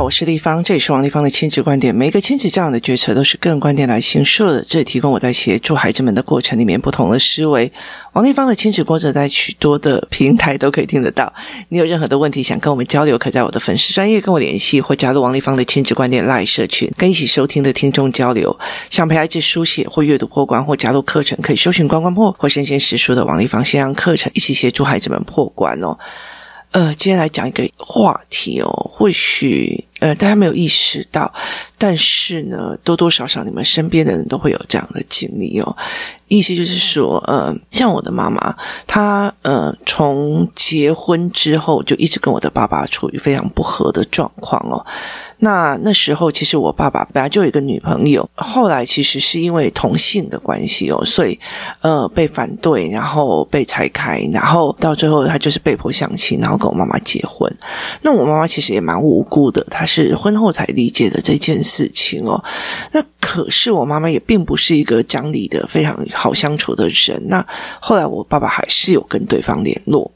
我是丽芳，这里是王丽芳的亲子观点。每一个亲子这样的决策都是个人观点来形设的，这里提供我在协助孩子们的过程里面不同的思维。王丽芳的亲子观者在许多的平台都可以听得到。你有任何的问题想跟我们交流，可在我的粉丝专业跟我联系，或加入王丽芳的亲子观点 LINE 社群，跟一起收听的听众交流。想陪孩子书写或阅读破关，或加入课程，可以搜寻关关破或生鲜识书的王丽芳线上课程，一起协助孩子们破关哦。呃，今天来讲一个话题哦，或许呃大家没有意识到，但是呢，多多少少你们身边的人都会有这样的经历哦。意思就是说，呃，像我的妈妈，她呃从结婚之后就一直跟我的爸爸处于非常不和的状况哦。那那时候其实我爸爸本来就有一个女朋友，后来其实是因为同性的关系哦，所以呃被反对，然后被拆开，然后到最后他就是被迫相亲，然后跟我妈妈结婚。那我妈妈其实也蛮无辜的，她是婚后才理解的这件事情哦。那可是我妈妈也并不是一个讲理的非常好相处的人。那后来我爸爸还是有跟对方联络。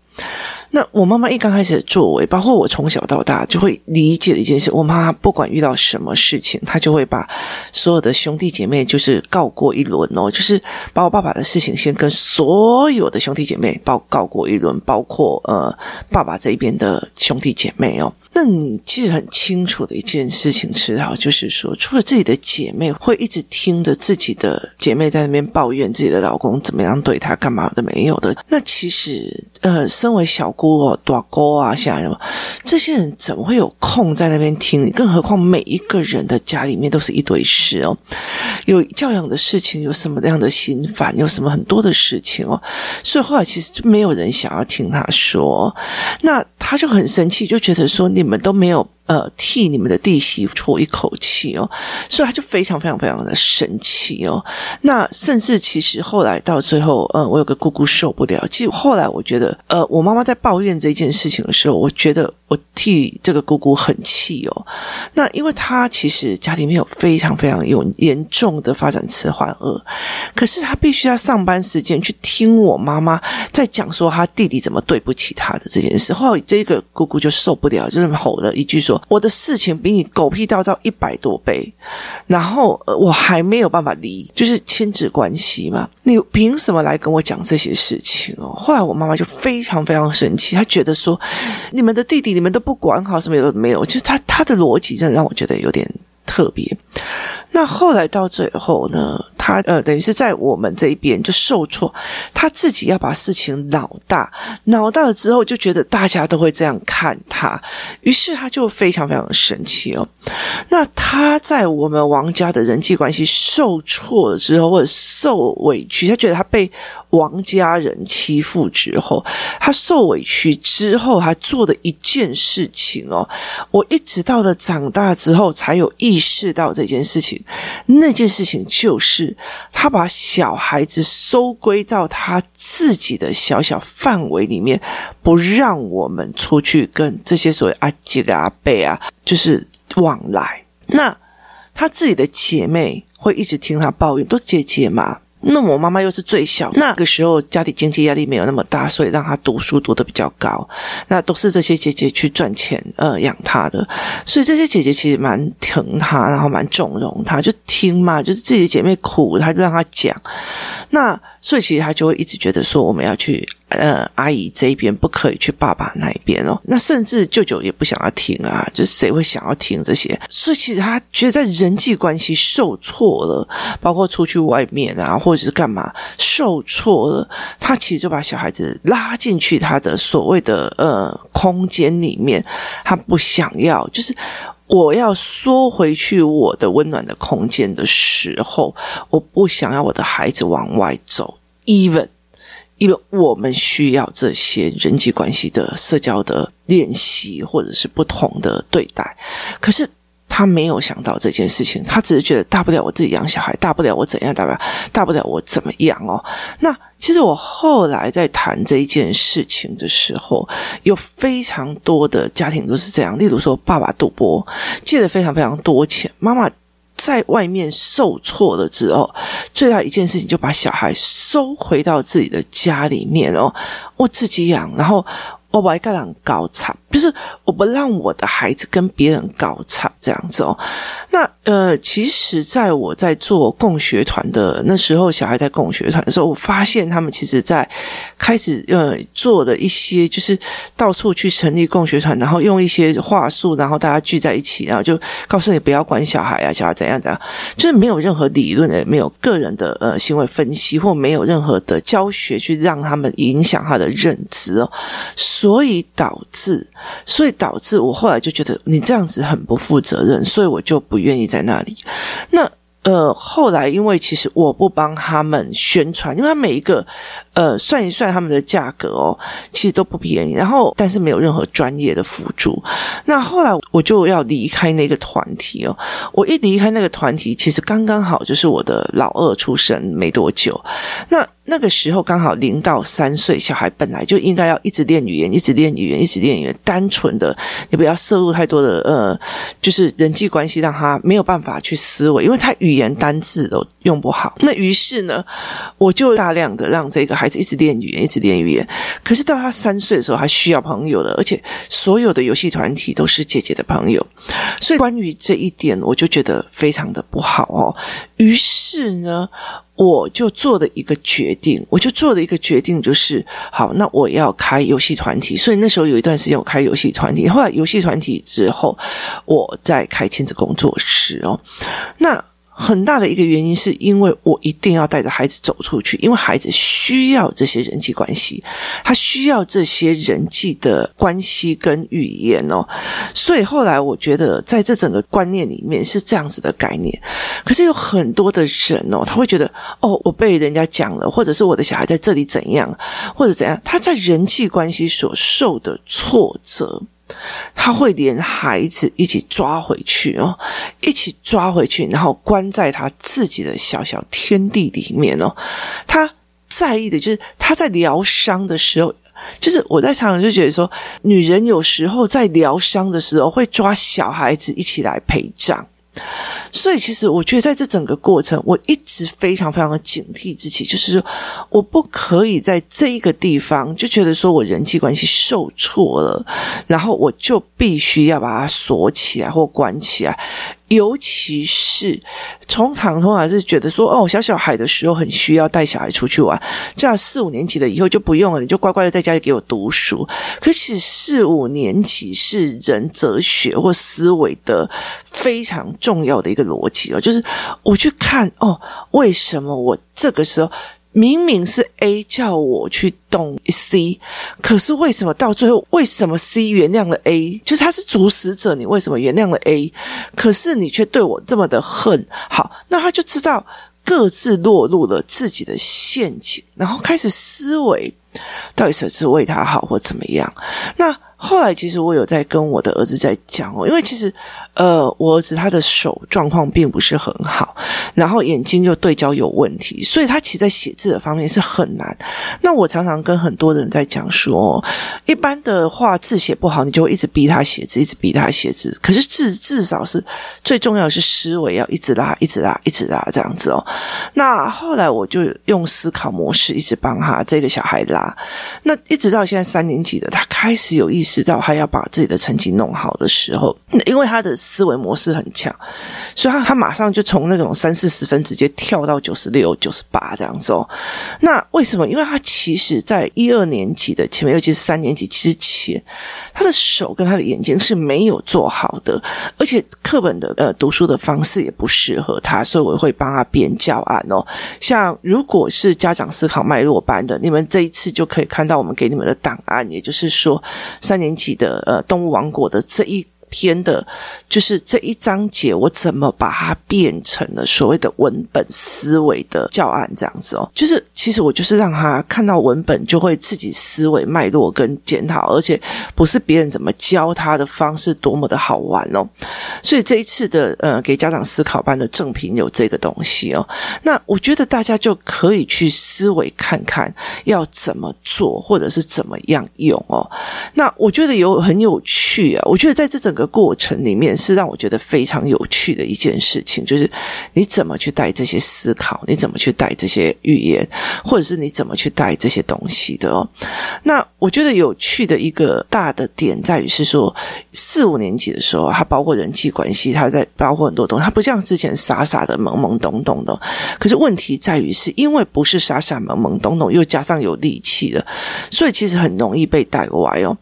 那我妈妈一刚开始的作为，包括我从小到大就会理解的一件事，我妈不管遇到什么事情，她就会把所有的兄弟姐妹就是告过一轮哦，就是把我爸爸的事情先跟所有的兄弟姐妹报告过一轮，包括呃爸爸这边的兄弟姐妹哦。那你其实很清楚的一件事情是，哈，就是说，除了自己的姐妹会一直听着自己的姐妹在那边抱怨自己的老公怎么样对她干嘛的没有的，那其实，呃，身为小姑哦、大姑啊，像什么这些人怎么会有空在那边听？更何况每一个人的家里面都是一堆事哦，有教养的事情，有什么样的心烦，有什么很多的事情哦，所以后来其实就没有人想要听他说，那他就很生气，就觉得说你。你们都没有。呃，替你们的弟媳出一口气哦，所以他就非常非常非常的生气哦。那甚至其实后来到最后，嗯，我有个姑姑受不了。其实后来我觉得，呃，我妈妈在抱怨这件事情的时候，我觉得我替这个姑姑很气哦。那因为她其实家里面有非常非常有严重的发展迟缓儿，可是她必须要上班时间去听我妈妈在讲说她弟弟怎么对不起她的这件事。后来这个姑姑就受不了，就这么吼了一句说。我的事情比你狗屁倒灶一百多倍，然后我还没有办法离，就是亲子关系嘛，你凭什么来跟我讲这些事情哦？后来我妈妈就非常非常生气，她觉得说，你们的弟弟你你们都不管好，什么都没有，其实他他的逻辑真的让我觉得有点特别。那后来到最后呢，他呃等于是在我们这一边就受挫，他自己要把事情闹大，闹大了之后就觉得大家都会这样看他，于是他就非常非常生气哦。那他在我们王家的人际关系受挫了之后，或者受委屈，他觉得他被王家人欺负之后，他受委屈之后，他做的一件事情哦，我一直到了长大之后才有意意识到这件事情。那件事情就是他把小孩子收归到他自己的小小范围里面，不让我们出去跟这些所谓阿吉啊、阿贝啊，就是往来。那他自己的姐妹会一直听他抱怨，都姐姐嘛。那我妈妈又是最小，那个时候家里经济压力没有那么大，所以让她读书读的比较高。那都是这些姐姐去赚钱呃养她的，所以这些姐姐其实蛮疼她，然后蛮纵容她，就听嘛，就是自己的姐妹苦，她就让她讲。那所以其实她就会一直觉得说我们要去。呃，阿姨这一边不可以去爸爸那一边哦，那甚至舅舅也不想要听啊，就是谁会想要听这些？所以其实他觉得在人际关系受挫了，包括出去外面啊，或者是干嘛受挫了，他其实就把小孩子拉进去他的所谓的呃空间里面，他不想要，就是我要缩回去我的温暖的空间的时候，我不想要我的孩子往外走，even。因为我们需要这些人际关系的社交的练习，或者是不同的对待。可是他没有想到这件事情，他只是觉得大不了我自己养小孩，大不了我怎样，大不了大不了我怎么样哦。那其实我后来在谈这一件事情的时候，有非常多的家庭都是这样。例如说，爸爸赌博借了非常非常多钱，妈妈。在外面受挫了之后，最大一件事情就把小孩收回到自己的家里面哦，我自己养，然后我不爱跟人高差，就是我不让我的孩子跟别人高差这样子哦。那呃，其实在我在做共学团的那时候，小孩在共学团的时候，我发现他们其实在开始呃做的一些，就是到处去成立共学团，然后用一些话术，然后大家聚在一起，然后就告诉你不要管小孩啊，小孩怎样怎样，就是没有任何理论的，没有个人的呃行为分析，或没有任何的教学去让他们影响他的认知哦，所以导致，所以导致我后来就觉得你这样子很不负责任，所以我就不愿意在那里。那呃，后来因为其实我不帮他们宣传，因为他每一个呃算一算他们的价格哦，其实都不便宜。然后但是没有任何专业的辅助。那后来我就要离开那个团体哦。我一离开那个团体，其实刚刚好就是我的老二出生没多久。那那个时候刚好零到三岁小孩本来就应该要一直练语言，一直练语言，一直练语言。单纯的，你不要摄入太多的呃，就是人际关系，让他没有办法去思维，因为他语言单字都用不好。那于是呢，我就大量的让这个孩子一直练语言，一直练语言。可是到他三岁的时候，他需要朋友了，而且所有的游戏团体都是姐姐的朋友。所以关于这一点，我就觉得非常的不好哦。于是呢。我就做了一个决定，我就做了一个决定，就是好，那我要开游戏团体。所以那时候有一段时间我开游戏团体，后来游戏团体之后，我再开亲子工作室哦。那。很大的一个原因是因为我一定要带着孩子走出去，因为孩子需要这些人际关系，他需要这些人际的关系跟语言哦。所以后来我觉得，在这整个观念里面是这样子的概念。可是有很多的人哦，他会觉得哦，我被人家讲了，或者是我的小孩在这里怎样，或者怎样，他在人际关系所受的挫折。他会连孩子一起抓回去哦，一起抓回去，然后关在他自己的小小天地里面哦。他在意的就是他在疗伤的时候，就是我在常常就觉得说，女人有时候在疗伤的时候会抓小孩子一起来陪葬。所以，其实我觉得在这整个过程，我一直非常非常的警惕自己，就是说，我不可以在这一个地方就觉得说我人际关系受挫了，然后我就必须要把它锁起来或关起来。尤其是通常通常是觉得说，哦，小小孩的时候很需要带小孩出去玩，这样四五年级了以后就不用了，你就乖乖的在家里给我读书。可是四五年级是人哲学或思维的非常重要的一个逻辑哦，就是我去看哦，为什么我这个时候。明明是 A 叫我去动 C，可是为什么到最后，为什么 C 原谅了 A？就是他是主使者，你为什么原谅了 A？可是你却对我这么的恨。好，那他就知道各自落入了自己的陷阱，然后开始思维，到底谁是为他好或怎么样？那。后来其实我有在跟我的儿子在讲哦，因为其实呃，我儿子他的手状况并不是很好，然后眼睛又对焦有问题，所以他其实在写字的方面是很难。那我常常跟很多人在讲说，一般的话字写不好，你就会一直逼他写字，一直逼他写字。可是至至少是最重要的是思维要一直拉，一直拉，一直拉这样子哦。那后来我就用思考模式一直帮他这个小孩拉，那一直到现在三年级的他开始有意识。到他要把自己的成绩弄好的时候，因为他的思维模式很强，所以他他马上就从那种三四十分直接跳到九十六、九十八这样子哦。那为什么？因为他其实在一二年级的前面，尤其是三年级之前，他的手跟他的眼睛是没有做好的，而且课本的呃读书的方式也不适合他，所以我会帮他编教案哦。像如果是家长思考脉络班的，你们这一次就可以看到我们给你们的档案，也就是说三年级的呃动物王国的这一篇的，就是这一章节，我怎么把它变成了所谓的文本思维的教案这样子哦？就是其实我就是让他看到文本，就会自己思维脉络跟检讨，而且不是别人怎么教他的方式多么的好玩哦。所以这一次的呃给家长思考班的赠品有这个东西哦。那我觉得大家就可以去思维看看要怎么做，或者是怎么样用哦。那我觉得有很有趣。趣啊！我觉得在这整个过程里面，是让我觉得非常有趣的一件事情，就是你怎么去带这些思考，你怎么去带这些语言，或者是你怎么去带这些东西的哦。那我觉得有趣的一个大的点在于是说，四五年级的时候，它包括人际关系，它在包括很多东西，它不像之前傻傻的懵懵懂懂的。可是问题在于，是因为不是傻傻懵懵懂懂，又加上有力气的，所以其实很容易被带歪哦。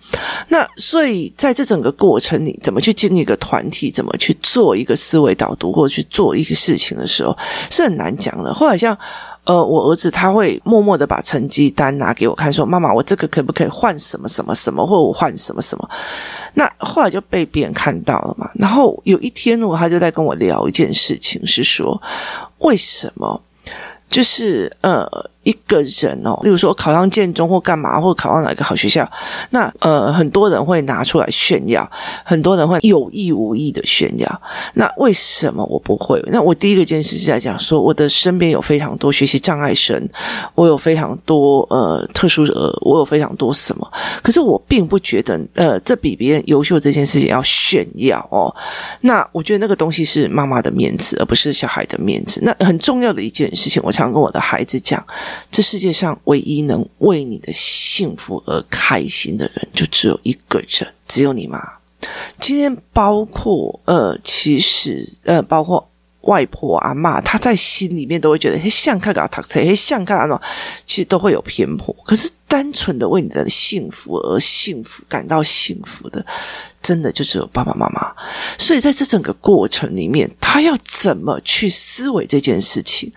那所以在这整个过程里，怎么去经营一个团体，怎么去做一个思维导读，或者去做一个事情的时候，是很难讲的。后来像呃，我儿子他会默默的把成绩单拿给我看，说：“妈妈，我这个可不可以换什么什么什么，或者我换什么什么？”那后来就被别人看到了嘛。然后有一天，我他就在跟我聊一件事情，是说为什么？就是呃。一个人哦，例如说考上建中或干嘛，或考上哪个好学校，那呃很多人会拿出来炫耀，很多人会有意无意的炫耀。那为什么我不会？那我第一个件事是在讲说，我的身边有非常多学习障碍生，我有非常多呃特殊呃，我有非常多什么，可是我并不觉得呃这比别人优秀这件事情要炫耀哦。那我觉得那个东西是妈妈的面子，而不是小孩的面子。那很重要的一件事情，我常跟我的孩子讲。这世界上唯一能为你的幸福而开心的人，就只有一个人，只有你妈。今天包括呃，其实呃，包括外婆阿妈，她在心里面都会觉得，嘿，像看个读册，嘿，像看那种，其实都会有偏颇。可是单纯的为你的幸福而幸福，感到幸福的，真的就只有爸爸妈妈。所以在这整个过程里面，他要怎么去思维这件事情？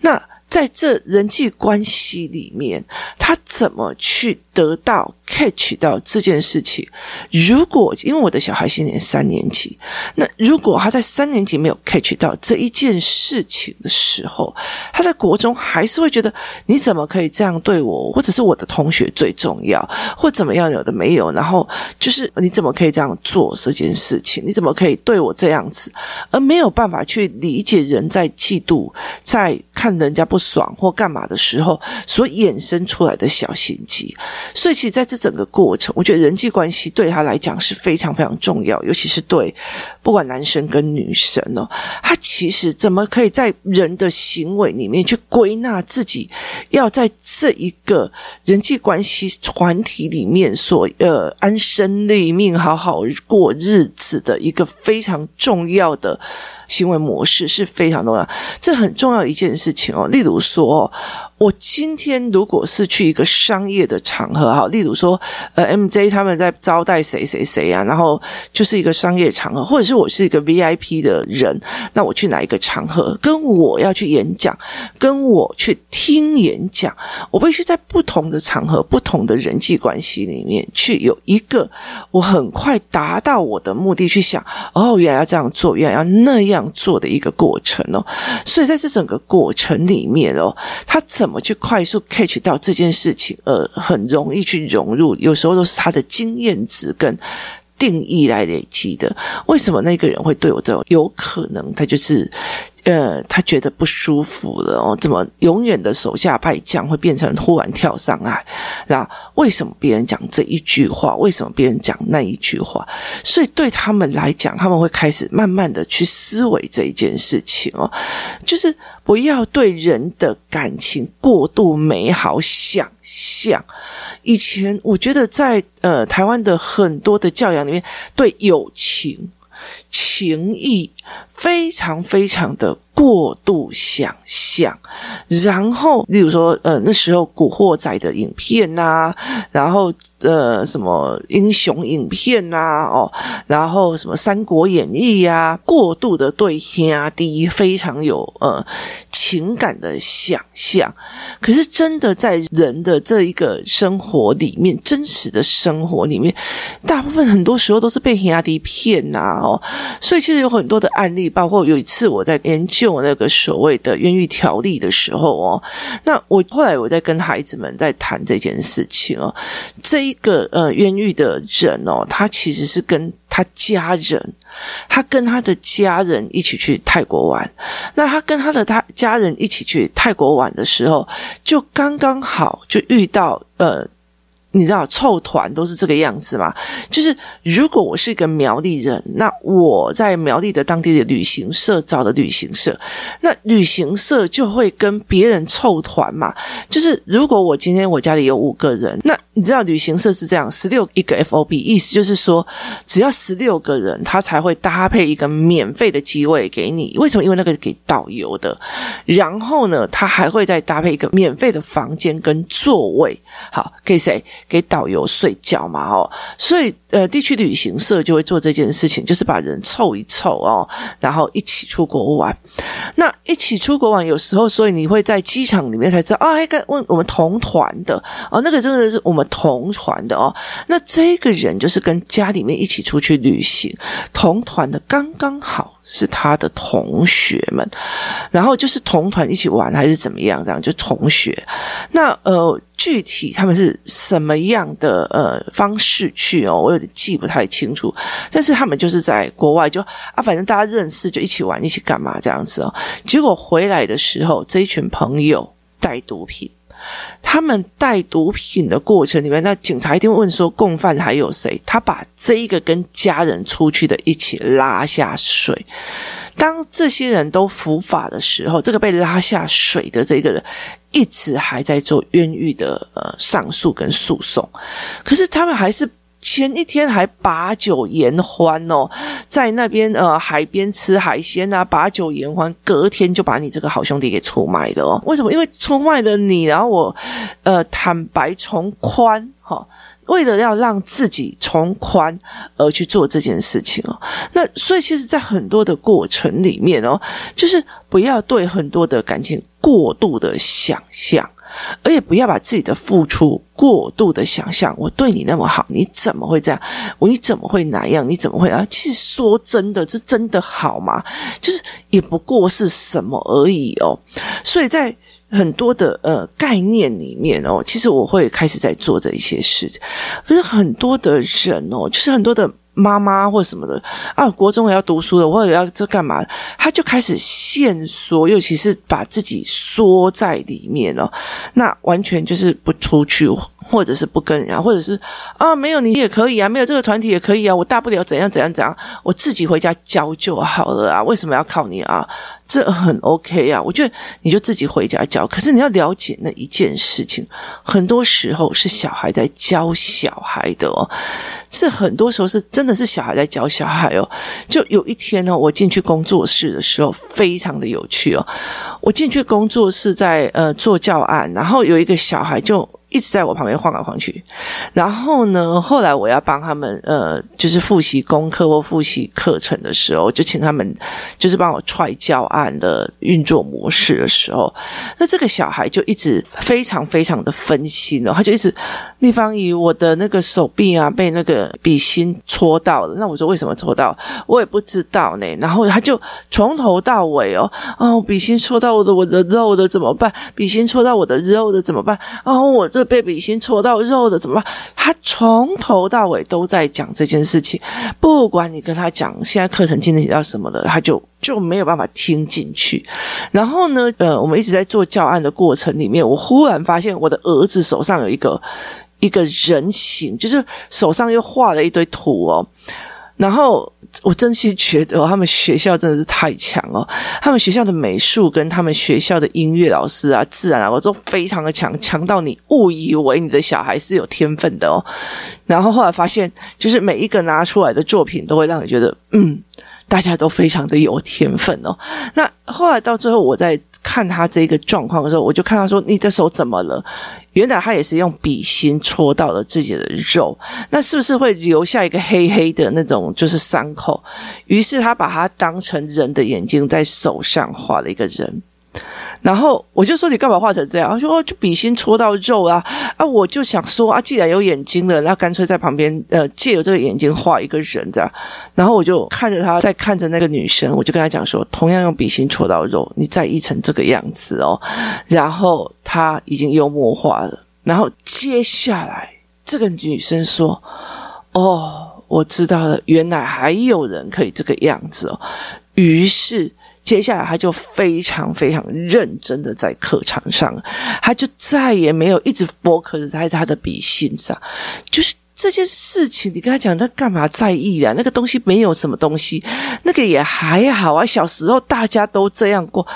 那。在这人际关系里面，他怎么去得到 catch 到这件事情？如果因为我的小孩今年三年级，那如果他在三年级没有 catch 到这一件事情的时候，他在国中还是会觉得你怎么可以这样对我？或者是我的同学最重要，或怎么样？有的没有，然后就是你怎么可以这样做这件事情？你怎么可以对我这样子？而没有办法去理解人在嫉妒，在看人家不不爽或干嘛的时候所衍生出来的小心机。所以，其实在这整个过程，我觉得人际关系对他来讲是非常非常重要，尤其是对不管男生跟女生哦，他其实怎么可以在人的行为里面去归纳自己要在这一个人际关系团体里面所呃安身立命、好好过日子的一个非常重要的。行为模式是非常重要，这很重要一件事情哦。例如说，我今天如果是去一个商业的场合，哈，例如说，呃，MJ 他们在招待谁谁谁啊，然后就是一个商业场合，或者是我是一个 VIP 的人，那我去哪一个场合，跟我要去演讲，跟我去听演讲，我必须在不同的场合、不同的人际关系里面去有一个我很快达到我的目的，去想，哦，原来要这样做，原来要那样。做的一个过程哦，所以在这整个过程里面哦，他怎怎么去快速 catch 到这件事情，呃，很容易去融入，有时候都是他的经验值跟定义来累积的。为什么那个人会对我这种？有可能他就是。呃，他觉得不舒服了哦，怎么永远的手下败将会变成忽然跳上来？那为什么别人讲这一句话？为什么别人讲那一句话？所以对他们来讲，他们会开始慢慢的去思维这一件事情哦，就是不要对人的感情过度美好想象。以前我觉得在呃台湾的很多的教养里面，对友情。情谊非常非常的过度想象，然后，例如说，呃，那时候古惑仔的影片呐、然后，呃，什么英雄影片呐、哦，然后什么《三国演义》呀，过度的对兄弟非常有呃情感的想象，可是真的在人的这一个生活里面，真实的生活里面，大部分很多时候都是被兄弟骗呐，哦，所以其实有很多的案例，包括有一次我在研究那个所谓的冤狱条例的时候哦，那我后来我在跟孩子们在谈这件事情哦，这一个呃冤狱的人哦，他其实是跟他家人，他跟他的家人一起去泰国玩，那他跟他的他家人一起去泰国玩的时候，就刚刚好就遇到呃。你知道凑团都是这个样子嘛？就是如果我是一个苗栗人，那我在苗栗的当地的旅行社找的旅行社，那旅行社就会跟别人凑团嘛。就是如果我今天我家里有五个人，那你知道旅行社是这样，十六一个 FOB，意思就是说只要十六个人，他才会搭配一个免费的机位给你。为什么？因为那个是给导游的。然后呢，他还会再搭配一个免费的房间跟座位。好，给谁？给导游睡觉嘛，哦，所以呃，地区旅行社就会做这件事情，就是把人凑一凑哦，然后一起出国玩。那一起出国玩，有时候，所以你会在机场里面才知道啊，还跟问我们同团的哦，那个真的是我们同团的哦。那这个人就是跟家里面一起出去旅行，同团的刚刚好是他的同学们，然后就是同团一起玩还是怎么样，这样就同学。那呃。具体他们是什么样的呃方式去哦，我有点记不太清楚。但是他们就是在国外就啊，反正大家认识就一起玩，一起干嘛这样子哦。结果回来的时候，这一群朋友带毒品。他们带毒品的过程里面，那警察一定会问说，共犯还有谁？他把这一个跟家人出去的一起拉下水。当这些人都伏法的时候，这个被拉下水的这个人。一直还在做冤狱的呃上诉跟诉讼，可是他们还是前一天还把酒言欢哦，在那边呃海边吃海鲜啊，把酒言欢，隔天就把你这个好兄弟给出卖了哦。为什么？因为出卖了你，然后我呃坦白从宽哈。为了要让自己从宽而去做这件事情哦，那所以其实，在很多的过程里面哦，就是不要对很多的感情过度的想象，而且不要把自己的付出过度的想象。我对你那么好，你怎么会这样？我你怎么会哪样？你怎么会啊？其实说真的，这真的好吗？就是也不过是什么而已哦。所以在。很多的呃概念里面哦，其实我会开始在做这一些事情，可是很多的人哦，就是很多的妈妈或什么的啊，国中也要读书的，或者要这干嘛，他就开始限缩，尤其是把自己缩在里面哦，那完全就是不出去。或者是不跟人家，或者是啊，没有你也可以啊，没有这个团体也可以啊，我大不了怎样怎样怎样，我自己回家教就好了啊，为什么要靠你啊？这很 OK 啊，我觉得你就自己回家教。可是你要了解那一件事情，很多时候是小孩在教小孩的哦，是很多时候是真的是小孩在教小孩哦。就有一天呢，我进去工作室的时候，非常的有趣哦。我进去工作室在呃做教案，然后有一个小孩就。一直在我旁边晃来晃去，然后呢，后来我要帮他们呃，就是复习功课或复习课程的时候，就请他们就是帮我踹教案的运作模式的时候，那这个小孩就一直非常非常的分心哦，他就一直立方以我的那个手臂啊被那个笔芯戳到了，那我说为什么戳到？我也不知道呢。然后他就从头到尾哦，哦，笔芯戳到我的我的肉的怎么办？笔芯戳到我的肉的怎么办？哦，我这。被笔芯戳到肉的怎么办？他从头到尾都在讲这件事情，不管你跟他讲现在课程今天提到什么的，他就就没有办法听进去。然后呢，呃，我们一直在做教案的过程里面，我忽然发现我的儿子手上有一个一个人形，就是手上又画了一堆图哦，然后。我真心觉得他们学校真的是太强了！他们学校的美术跟他们学校的音乐老师啊、自然啊，我都非常的强，强到你误以为你的小孩是有天分的哦。然后后来发现，就是每一个拿出来的作品都会让你觉得，嗯，大家都非常的有天分哦。那后来到最后，我在看他这个状况的时候，我就看他说：“你的手怎么了？”原来他也是用笔芯戳到了自己的肉，那是不是会留下一个黑黑的那种就是伤口？于是他把它当成人的眼睛，在手上画了一个人。然后我就说，你干嘛画成这样？他说哦，就笔芯戳到肉啊啊！我就想说啊，既然有眼睛了，那干脆在旁边呃借由这个眼睛画一个人这样。然后我就看着他，在看着那个女生，我就跟他讲说，同样用笔芯戳到肉，你再印成这个样子哦。然后他已经幽默化了。然后接下来这个女生说：“哦，我知道了，原来还有人可以这个样子哦。”于是。接下来他就非常非常认真的在课堂上，他就再也没有一直 focus 在他的笔信上，就是这件事情，你跟他讲，他干嘛在意啊？那个东西没有什么东西，那个也还好啊。小时候大家都这样过，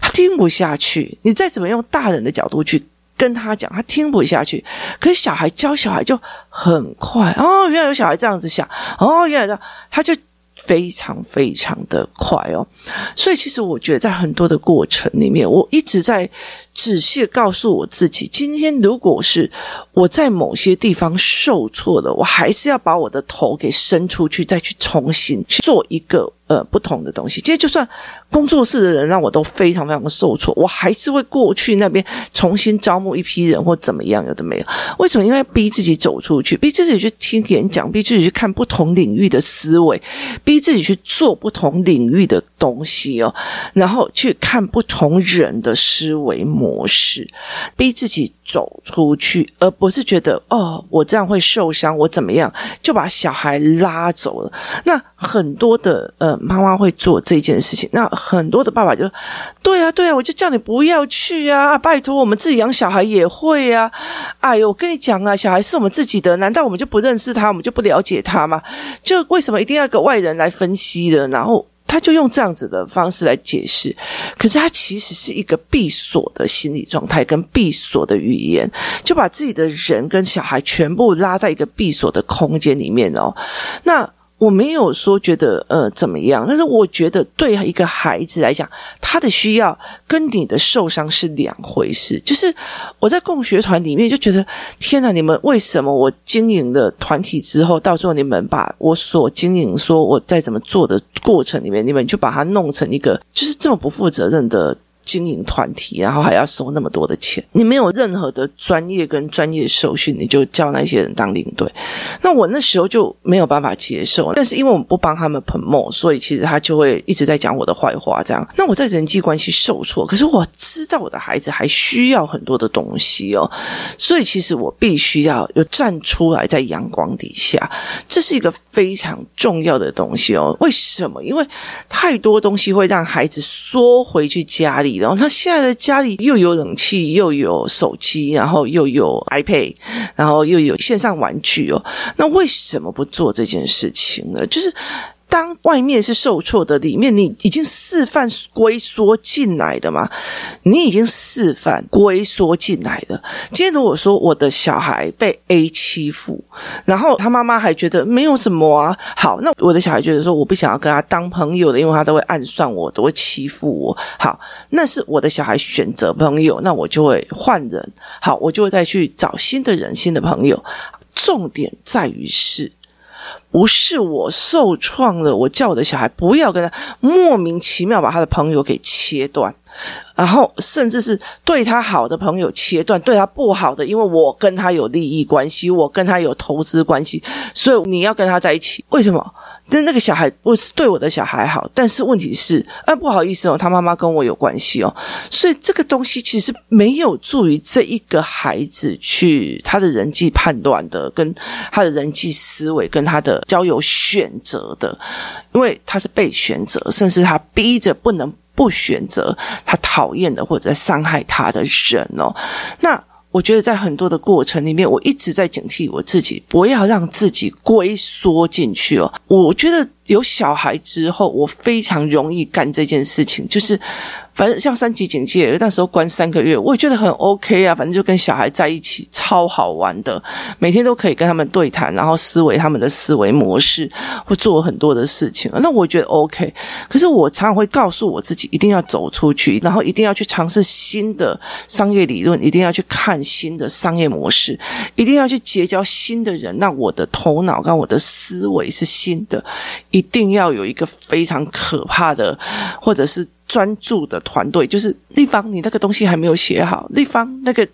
他听不下去。你再怎么用大人的角度去跟他讲，他听不下去。可是小孩教小孩就很快哦，原来有小孩这样子想哦，原来这样，他就。非常非常的快哦，所以其实我觉得在很多的过程里面，我一直在仔细告诉我自己：今天如果是我在某些地方受挫了，我还是要把我的头给伸出去，再去重新去做一个。呃，不同的东西，今天就算工作室的人让我都非常非常的受挫，我还是会过去那边重新招募一批人或怎么样，有的没有。为什么？因为逼自己走出去，逼自己去听演讲，逼自己去看不同领域的思维，逼自己去做不同领域的东西哦，然后去看不同人的思维模模式，逼自己。走出去，而不是觉得哦，我这样会受伤，我怎么样就把小孩拉走了。那很多的呃妈妈会做这件事情，那很多的爸爸就对啊，对啊，我就叫你不要去啊，拜托我们自己养小孩也会啊。哎呦，我跟你讲啊，小孩是我们自己的，难道我们就不认识他，我们就不了解他吗？就为什么一定要个外人来分析的？然后。他就用这样子的方式来解释，可是他其实是一个闭锁的心理状态跟闭锁的语言，就把自己的人跟小孩全部拉在一个闭锁的空间里面哦，那。我没有说觉得呃怎么样，但是我觉得对一个孩子来讲，他的需要跟你的受伤是两回事。就是我在共学团里面就觉得，天哪！你们为什么我经营的团体之后，到最后你们把我所经营说我在怎么做的过程里面，你们就把它弄成一个就是这么不负责任的。经营团体，然后还要收那么多的钱，你没有任何的专业跟专业受训，你就叫那些人当领队。那我那时候就没有办法接受，但是因为我们不帮他们 promote，所以其实他就会一直在讲我的坏话。这样，那我在人际关系受挫，可是我知道我的孩子还需要很多的东西哦，所以其实我必须要有站出来在阳光底下，这是一个非常重要的东西哦。为什么？因为太多东西会让孩子缩回去家里。然后他现在的家里又有冷气，又有手机，然后又有 iPad，然后又有线上玩具哦。那为什么不做这件事情呢？就是。当外面是受挫的，里面你已经示范龟缩进来的嘛？你已经示范龟缩进来的。今天如果说我的小孩被 A 欺负，然后他妈妈还觉得没有什么啊，好，那我的小孩觉得说我不想要跟他当朋友的，因为他都会暗算我，都会欺负我。好，那是我的小孩选择朋友，那我就会换人。好，我就会再去找新的人、新的朋友。重点在于是。不是我受创了，我叫我的小孩不要跟他莫名其妙把他的朋友给切断，然后甚至是对他好的朋友切断，对他不好的，因为我跟他有利益关系，我跟他有投资关系，所以你要跟他在一起，为什么？但那个小孩不是对我的小孩好，但是问题是，啊，不好意思哦，他妈妈跟我有关系哦，所以这个东西其实没有助于这一个孩子去他的人际判断的，跟他的人际思维，跟他的交友选择的，因为他是被选择，甚至他逼着不能不选择他讨厌的或者伤害他的人哦，那。我觉得在很多的过程里面，我一直在警惕我自己，不要让自己龟缩进去哦。我觉得有小孩之后，我非常容易干这件事情，就是。反正像三级警戒，那时候关三个月，我也觉得很 OK 啊。反正就跟小孩在一起，超好玩的，每天都可以跟他们对谈，然后思维他们的思维模式，会做很多的事情。那我觉得 OK。可是我常常会告诉我自己，一定要走出去，然后一定要去尝试新的商业理论，一定要去看新的商业模式，一定要去结交新的人。那我的头脑跟我的思维是新的，一定要有一个非常可怕的，或者是。专注的团队就是立方，你那个东西还没有写好。立方那个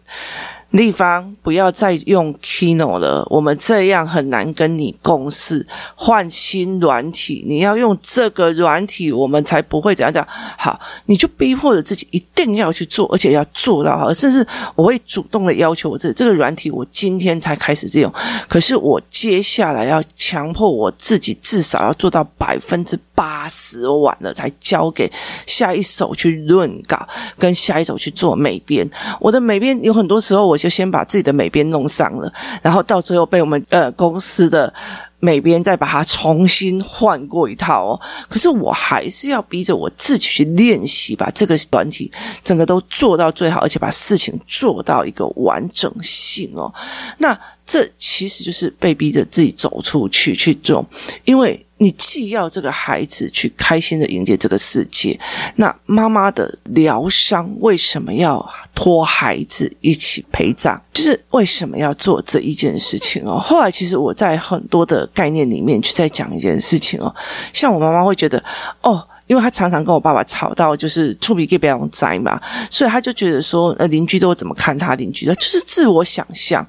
立方，不要再用 Kino 了，我们这样很难跟你共事。换新软体，你要用这个软体，我们才不会怎样讲。好，你就逼迫着自己一定要去做，而且要做到好。甚至我会主动的要求我这这个软体，我今天才开始用，可是我接下来要强迫我自己至少要做到百分之八十完了，才交给下一手去润稿，跟下一手去做美编。我的美编有很多时候我。就先把自己的美编弄上了，然后到最后被我们呃公司的美编再把它重新换过一套哦。可是我还是要逼着我自己去练习，把这个短体整个都做到最好，而且把事情做到一个完整性哦。那这其实就是被逼着自己走出去去做，因为。你既要这个孩子去开心的迎接这个世界，那妈妈的疗伤为什么要拖孩子一起陪葬？就是为什么要做这一件事情哦？后来其实我在很多的概念里面去再讲一件事情哦，像我妈妈会觉得哦。因为他常常跟我爸爸吵到，就是出比给别人栽嘛，所以他就觉得说，呃，邻居都怎么看他？邻居的就是自我想象。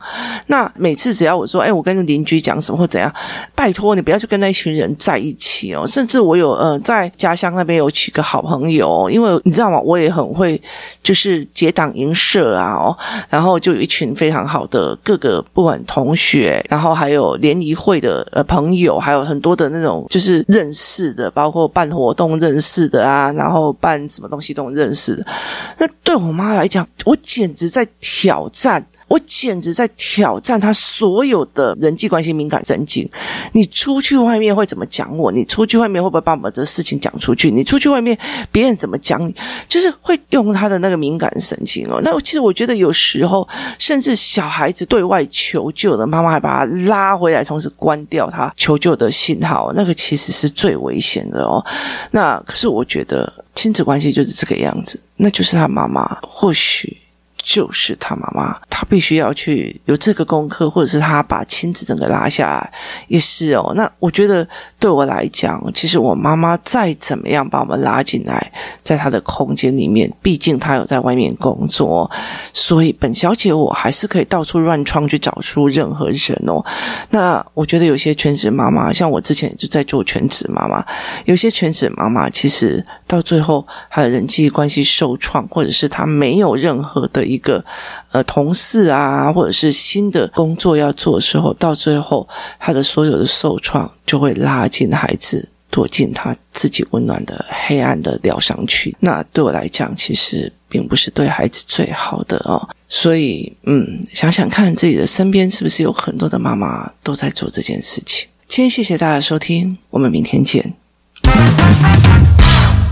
那每次只要我说，哎，我跟邻居讲什么或怎样，拜托你不要去跟那一群人在一起哦。甚至我有呃，在家乡那边有几个好朋友，因为你知道吗？我也很会就是结党营社啊，哦，然后就有一群非常好的各个不管同学，然后还有联谊会的呃朋友，还有很多的那种就是认识的，包括办活动认。认识的啊，然后办什么东西都认识的。那对我妈来讲，我简直在挑战，我简直在挑战他所有的人际关系敏感神经。你出去外面会怎么讲我？你出去外面会不会把我们这事情讲出去？你出去外面别人怎么讲你？就是会用他的那个敏感神经哦。那其实我觉得有时候，甚至小孩子对外求救的妈妈还把他拉回来，同时关掉他求救的信号，那个其实是最危险的哦。那可是我觉得亲子关系就是这个样子，那就是他妈妈或许。就是他妈妈，他必须要去有这个功课，或者是他把亲子整个拉下来，也是哦。那我觉得对我来讲，其实我妈妈再怎么样把我们拉进来，在她的空间里面，毕竟她有在外面工作，所以本小姐我还是可以到处乱闯去找出任何人哦。那我觉得有些全职妈妈，像我之前就在做全职妈妈，有些全职妈妈其实到最后她的人际关系受创，或者是他没有任何的。一个呃同事啊，或者是新的工作要做的时候，到最后他的所有的受创就会拉近孩子，躲进他自己温暖的黑暗的疗伤区。那对我来讲，其实并不是对孩子最好的哦。所以，嗯，想想看自己的身边是不是有很多的妈妈都在做这件事情。今天谢谢大家收听，我们明天见。